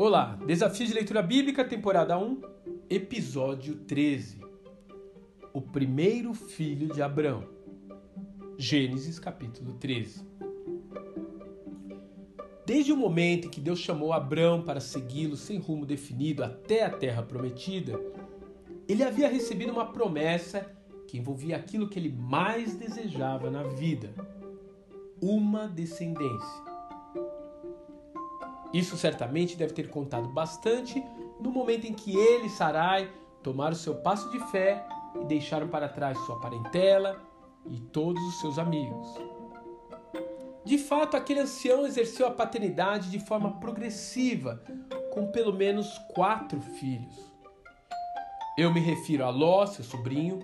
Olá, Desafio de Leitura Bíblica, temporada 1, episódio 13. O primeiro filho de Abraão. Gênesis capítulo 13. Desde o momento em que Deus chamou Abraão para segui-lo sem rumo definido até a terra prometida, ele havia recebido uma promessa que envolvia aquilo que ele mais desejava na vida: uma descendência. Isso certamente deve ter contado bastante no momento em que ele e Sarai tomaram seu passo de fé e deixaram para trás sua parentela e todos os seus amigos. De fato, aquele ancião exerceu a paternidade de forma progressiva, com pelo menos quatro filhos. Eu me refiro a Ló, seu sobrinho,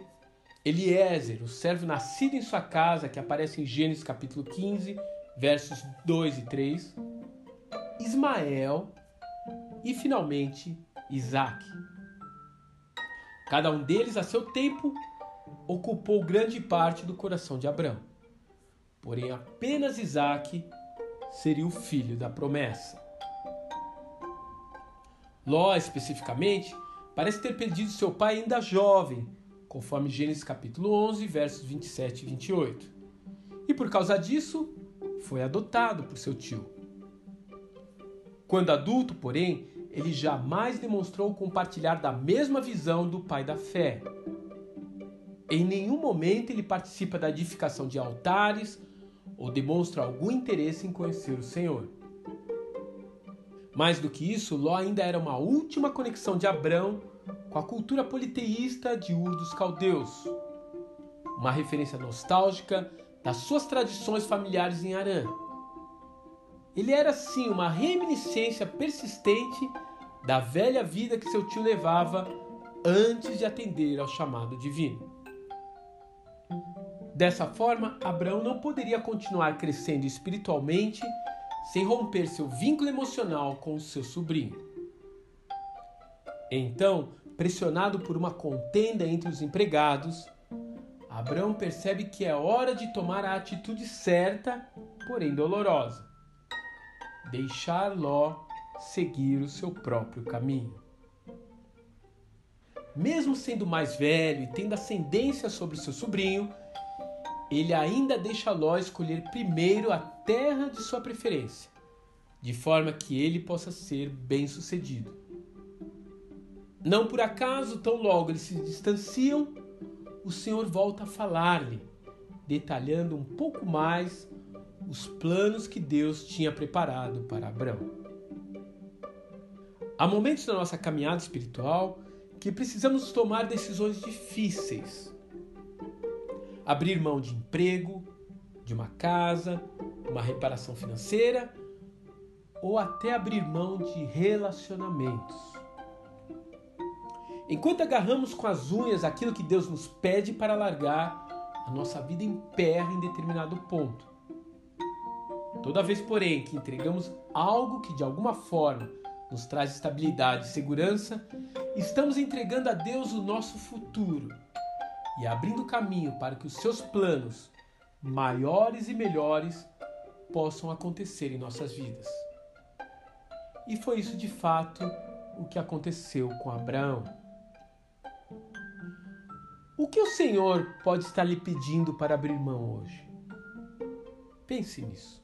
Eliezer, o servo nascido em sua casa, que aparece em Gênesis capítulo 15, versos 2 e 3, Ismael e finalmente Isaac. Cada um deles, a seu tempo, ocupou grande parte do coração de Abraão. Porém, apenas Isaac seria o filho da promessa. Ló, especificamente, parece ter perdido seu pai ainda jovem, conforme Gênesis capítulo 11, versos 27 e 28. E por causa disso, foi adotado por seu tio. Quando adulto, porém, ele jamais demonstrou compartilhar da mesma visão do pai da fé. Em nenhum momento ele participa da edificação de altares ou demonstra algum interesse em conhecer o Senhor. Mais do que isso, Ló ainda era uma última conexão de Abrão com a cultura politeísta de Ur dos Caldeus, uma referência nostálgica das suas tradições familiares em Arã. Ele era sim uma reminiscência persistente da velha vida que seu tio levava antes de atender ao chamado divino. Dessa forma, Abraão não poderia continuar crescendo espiritualmente sem romper seu vínculo emocional com seu sobrinho. Então, pressionado por uma contenda entre os empregados, Abraão percebe que é hora de tomar a atitude certa, porém dolorosa deixar Ló seguir o seu próprio caminho. Mesmo sendo mais velho e tendo ascendência sobre seu sobrinho, ele ainda deixa Ló escolher primeiro a terra de sua preferência, de forma que ele possa ser bem-sucedido. Não por acaso, tão logo eles se distanciam, o Senhor volta a falar-lhe, detalhando um pouco mais os planos que Deus tinha preparado para Abraão. Há momentos na nossa caminhada espiritual que precisamos tomar decisões difíceis. Abrir mão de emprego, de uma casa, uma reparação financeira ou até abrir mão de relacionamentos. Enquanto agarramos com as unhas aquilo que Deus nos pede para largar, a nossa vida emperra em determinado ponto. Toda vez, porém, que entregamos algo que de alguma forma nos traz estabilidade e segurança, estamos entregando a Deus o nosso futuro e abrindo caminho para que os seus planos, maiores e melhores, possam acontecer em nossas vidas. E foi isso de fato o que aconteceu com Abraão. O que o Senhor pode estar lhe pedindo para abrir mão hoje? Pense nisso.